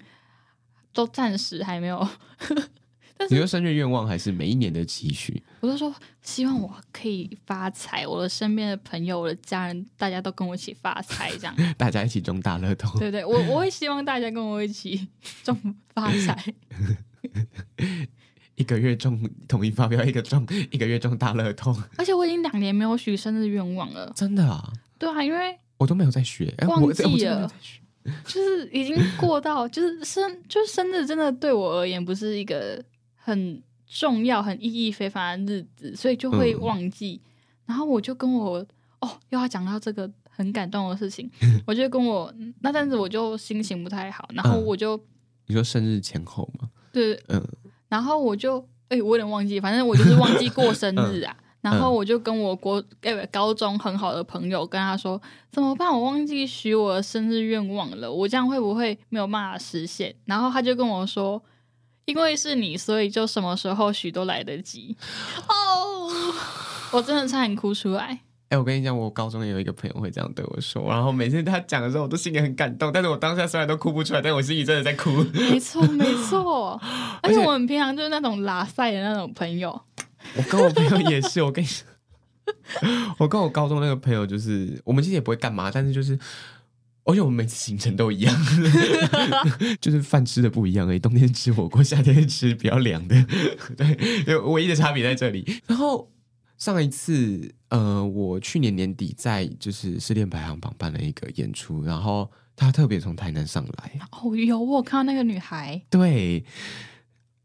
都暂时还没有，[laughs] 但是你说生日愿望还是每一年的期许？我都说希望我可以发财，我的身边的朋友、我的家人，大家都跟我一起发财，这样 [laughs] 大家一起中大乐透。对对，我我会希望大家跟我一起中发财，一个月中统一发票，一个中一个月中大乐透。而且我已经两年没有许生日愿望了，真的啊？对啊，因为我都没有在学，忘记了。就是已经过到，[laughs] 就是生，就是生日真的对我而言不是一个很重要、很意义非凡的日子，所以就会忘记。嗯、然后我就跟我哦，又要讲到这个很感动的事情，[laughs] 我就跟我那阵子我就心情不太好，然后我就、嗯、你说生日前后吗？对，嗯，然后我就哎、欸，我有点忘记，反正我就是忘记过生日啊。嗯然后我就跟我国诶高中很好的朋友跟他说怎么办？我忘记许我的生日愿望了，我这样会不会没有办法实现？然后他就跟我说，因为是你，所以就什么时候许都来得及。哦，[laughs] 我真的差点哭出来。哎，我跟你讲，我高中也有一个朋友会这样对我说，然后每次他讲的时候，我都心里很感动。但是我当下虽然都哭不出来，但我心里真的在哭。没错，没错。[laughs] 而且我们平常就是那种拉塞的那种朋友。我跟我朋友也是，我跟你说，[laughs] 我跟我高中那个朋友就是，我们其实也不会干嘛，但是就是，而且我们每次行程都一样，[laughs] 就是饭吃的不一样而已。冬天吃火锅，夏天吃比较凉的，对，就唯一的差别在这里。然后上一次，呃，我去年年底在就是失恋排行榜办了一个演出，然后他特别从台南上来。哦，有我看到那个女孩，对。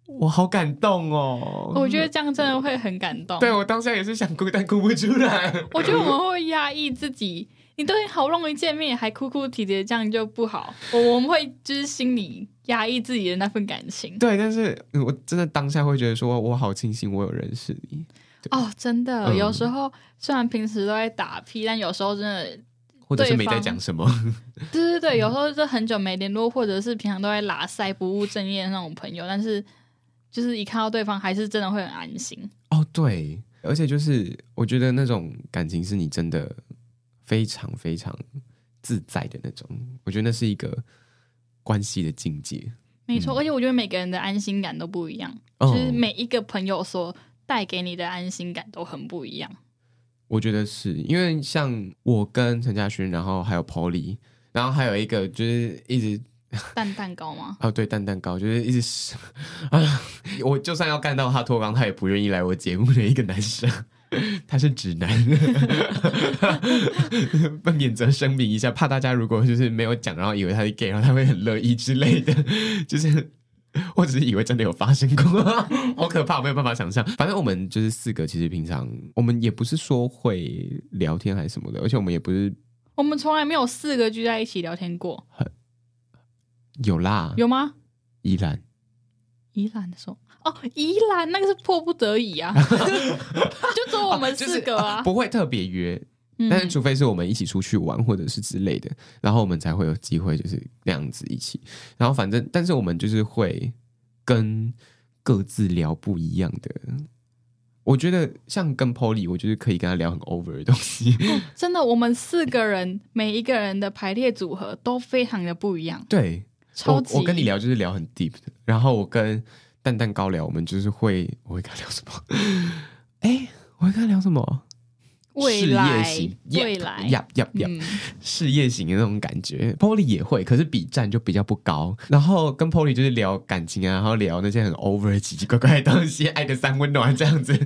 我好感动哦！我觉得这样真的会很感动。对，我当下也是想哭，但哭不出来。我觉得我们会压抑自己，你都好不容易见面还哭哭啼啼，这样就不好。我我们会就是心里压抑自己的那份感情。对，但是我真的当下会觉得说，我好庆幸我有认识你。哦，真的，嗯、有时候虽然平时都在打屁，但有时候真的或者是没在讲什么。[laughs] 对对对，有时候就很久没联络，或者是平常都在拉塞不务正业的那种朋友，但是。就是一看到对方，还是真的会很安心哦。对，而且就是我觉得那种感情是你真的非常非常自在的那种。我觉得那是一个关系的境界。没错，嗯、而且我觉得每个人的安心感都不一样，哦、就是每一个朋友所带给你的安心感都很不一样。我觉得是因为像我跟陈嘉勋，然后还有 Polly，然后还有一个就是一直。蛋蛋糕吗？[laughs] 哦，对，蛋蛋糕就是一直啊，我就算要干到他脱肛，他也不愿意来我节目的一个男生，他是直男，[laughs] 不免责声明一下，怕大家如果就是没有讲，然后以为他是 gay，然后他会很乐意之类的，就是 [laughs] 我只是以为真的有发生过，好可怕，我没有办法想象。反正我们就是四个，其实平常我们也不是说会聊天还是什么的，而且我们也不是，我们从来没有四个聚在一起聊天过。有啦，有吗？宜兰，宜兰的时候，哦，宜兰那个是迫不得已啊，[laughs] 就只有我们四个啊，哦就是、不会特别约。但是，除非是我们一起出去玩，或者是之类的，然后我们才会有机会，就是那样子一起。然后，反正，但是我们就是会跟各自聊不一样的。我觉得像跟 Polly，我就是可以跟他聊很 over 的东西。[laughs] 哦，真的，我们四个人每一个人的排列组合都非常的不一样。对，超级。我，我跟你聊就是聊很 deep 的，然后我跟蛋蛋糕聊，我们就是会，我会跟他聊什么？[laughs] 哎，我会跟他聊什么？未来，事业型未来，呀呀呀！事业型的那种感觉，Polly 也会，可是比战就比较不高。然后跟 Polly 就是聊感情啊，然后聊那些很 over 奇奇怪怪的东西，爱的三温暖这样子。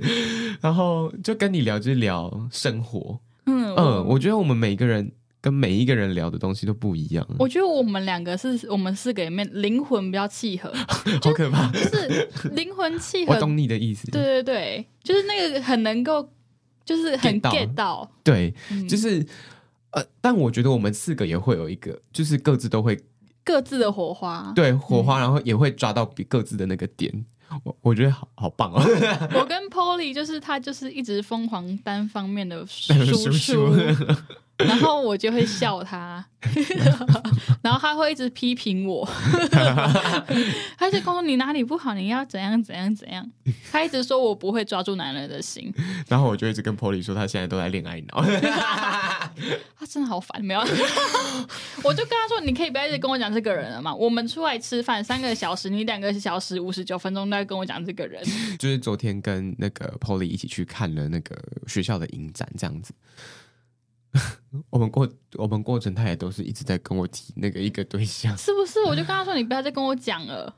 然后就跟你聊，就是聊生活。嗯嗯，我觉得我们每一个人跟每一个人聊的东西都不一样。我觉得我们两个是我们四个里面灵魂比较契合，[laughs] 好可怕，就是灵魂契合。[laughs] 我懂你的意思。对对对，就是那个很能够。就是很 get 到，对，嗯、就是呃，但我觉得我们四个也会有一个，就是各自都会各自的火花，对火花，嗯、然后也会抓到比各自的那个点，我我觉得好好棒哦。我 [laughs] 跟 Polly 就是他就是一直疯狂单方面的输出。然后我就会笑他，[laughs] 然后他会一直批评我，[laughs] 他就跟我说，你哪里不好，你要怎样怎样怎样。他一直说我不会抓住男人的心，然后我就一直跟 Polly 说，他现在都在恋爱脑，[laughs] 他真的好烦，没有。我就跟他说，你可以不要一直跟我讲这个人了嘛。我们出来吃饭三个小时，你两个小时五十九分钟都在跟我讲这个人。就是昨天跟那个 Polly 一起去看了那个学校的影展，这样子。[laughs] 我们过我们过程，他也都是一直在跟我提那个一个对象，[laughs] 是不是？我就跟他说，你不要再跟我讲了。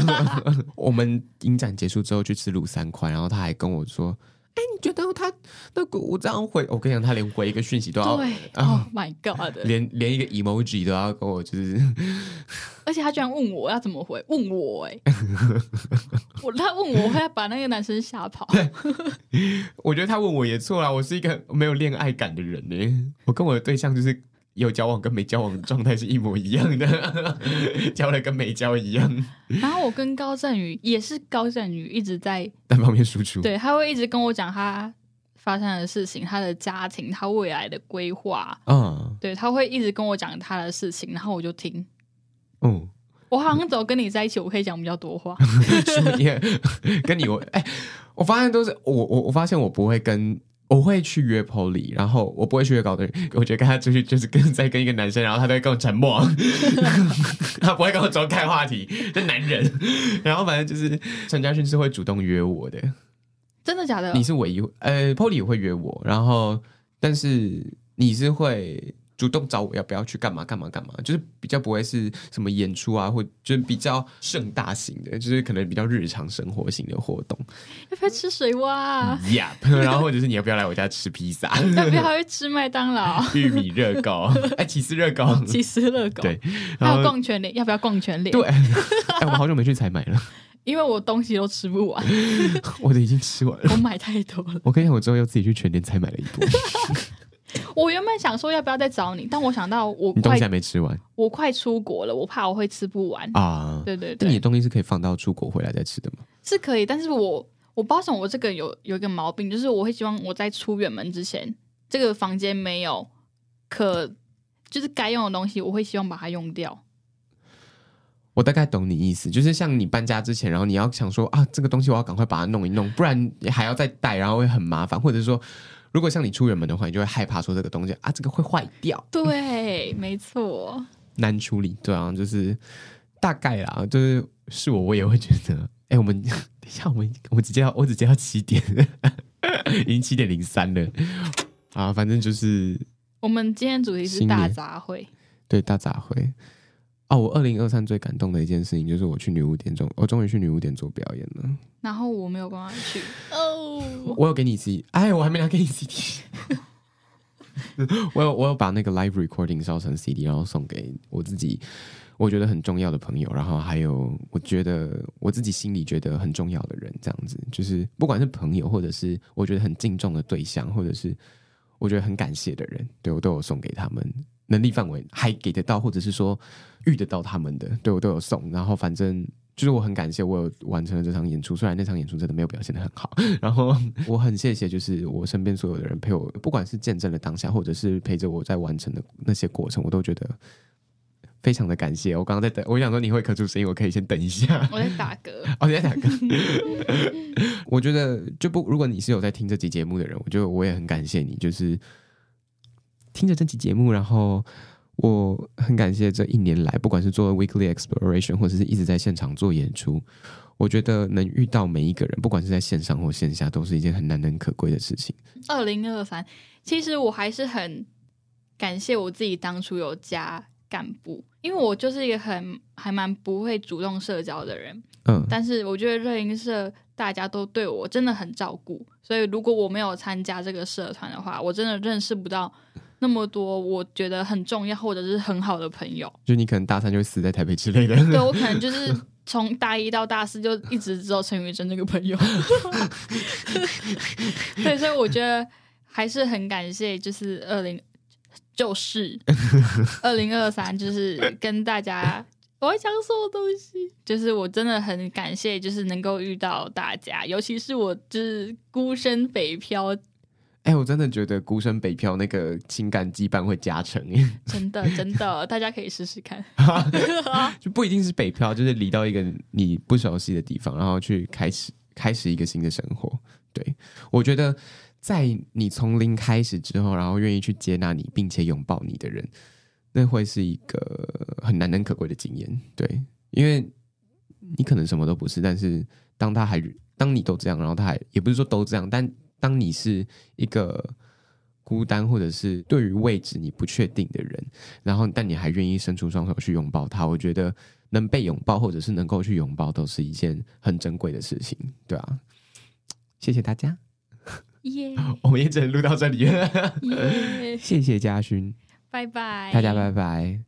[laughs] 我们影展结束之后去吃卤三块，然后他还跟我说：“哎、欸，你觉得他那个我这样回，我跟你讲，他连回一个讯息都要，对，Oh my God，连连一个 emoji 都要跟我，就是。[laughs] ”而且他居然问我要怎么回，问我哎、[laughs] 欸，我他问我，我会把那个男生吓跑。我觉得他问我也错了，我是一个没有恋爱感的人呢。我跟我的对象就是有交往跟没交往的状态是一模一样的，[laughs] 交了跟没交一样。然后我跟高振宇也是高振宇一直在单方面输出，对，他会一直跟我讲他发生的事情，他的家庭，他未来的规划。嗯，对，他会一直跟我讲他的事情，然后我就听。嗯，我好像只有跟你在一起，我可以讲比较多话。[laughs] [laughs] 跟你我哎、欸，我发现都是我我我发现我不会跟我会去约 Polly，然后我不会去约高的人。我觉得跟他出去就是跟在跟一个男生，然后他都会跟我沉默，[laughs] 他不会跟我走开话题，这男人。然后反正就是陈嘉勋是会主动约我的，真的假的？你是唯一呃，Polly 也会约我，然后但是你是会。主动找我要不要去干嘛干嘛干嘛，就是比较不会是什么演出啊，或就是比较盛大型的，就是可能比较日常生活型的活动。要不要吃水蛙啊？Yeah，然后或者是你要不要来我家吃披萨？要不要去吃麦当劳？[laughs] 玉米热狗，[laughs] 哎，起司热狗，起司热狗。对，还有逛全联，要不要逛全联？对，[laughs] 哎，我好久没去采买了，因为我东西都吃不完，我都已经吃完了，我买太多了。我跟你讲，我之后又自己去全联采买了一波。[laughs] 我原本想说要不要再找你，但我想到我你东西还没吃完，我快出国了，我怕我会吃不完啊。对对对，那你的东西是可以放到出国回来再吃的吗？是可以，但是我我不知道什么，我这个有有一个毛病，就是我会希望我在出远门之前，这个房间没有可就是该用的东西，我会希望把它用掉。我大概懂你意思，就是像你搬家之前，然后你要想说啊，这个东西我要赶快把它弄一弄，不然还要再带，然后会很麻烦，或者说。如果像你出远门的话，你就会害怕说这个东西啊，这个会坏掉。对，没错，难处理。对啊，就是大概啦，就是是我，我也会觉得，哎、欸，我们 [laughs] 等一下，我们我们直接要，我直接要七点，[laughs] 已经七点零三了啊，反正就是我们今天主题是大杂烩，对，大杂烩。哦，我二零二三最感动的一件事情就是我去女巫店中，我终于去女巫店做表演了。然后我没有办法去哦，我有给你 C，哎，我还没拿给你 CD。[laughs] 我有我有把那个 live recording 烧成 CD，然后送给我自己我觉得很重要的朋友，然后还有我觉得我自己心里觉得很重要的人，这样子就是不管是朋友，或者是我觉得很敬重的对象，或者是我觉得很感谢的人，对，我都有送给他们，能力范围还给得到，或者是说遇得到他们的，对，我都有送。然后反正就是我很感谢我有完成了这场演出，虽然那场演出真的没有表现的很好，[laughs] 然后我很谢谢就是我身边所有的人陪我，不管是见证了当下，或者是陪着我在完成的那些过程，我都觉得。非常的感谢，我刚刚在等，我想说你会咳出声音，我可以先等一下。[laughs] 我在打嗝，哦，你在打嗝。我觉得就不，如果你是有在听这期节目的人，我觉得我也很感谢你，就是听着这期节目，然后我很感谢这一年来，不管是做 Weekly Exploration，或者是一直在现场做演出，我觉得能遇到每一个人，不管是在线上或线下，都是一件很难能可贵的事情。二零二三，其实我还是很感谢我自己当初有加干部。因为我就是一个很还蛮不会主动社交的人，嗯，但是我觉得热音社大家都对我真的很照顾，所以如果我没有参加这个社团的话，我真的认识不到那么多我觉得很重要或者是很好的朋友。就你可能大三就会死在台北之类的，[laughs] 对，我可能就是从大一到大四就一直知道陈宇珍这个朋友，[laughs] 对，所以我觉得还是很感谢，就是二零。就是二零二三，就是跟大家，我要讲什么东西？就是我真的很感谢，就是能够遇到大家，尤其是我就是孤身北漂。哎、欸，我真的觉得孤身北漂那个情感羁绊会加成，[laughs] 真的真的，大家可以试试看 [laughs] [laughs] 就不一定是北漂，就是离到一个你不熟悉的地方，然后去开始开始一个新的生活。对，我觉得。在你从零开始之后，然后愿意去接纳你，并且拥抱你的人，那会是一个很难能可贵的经验。对，因为你可能什么都不是，但是当他还当你都这样，然后他还也不是说都这样，但当你是一个孤单或者是对于位置你不确定的人，然后但你还愿意伸出双手去拥抱他，我觉得能被拥抱或者是能够去拥抱，都是一件很珍贵的事情，对啊，谢谢大家。耶 [laughs] 我们也只能录到这里了。耶！谢谢嘉勋，拜拜，大家拜拜。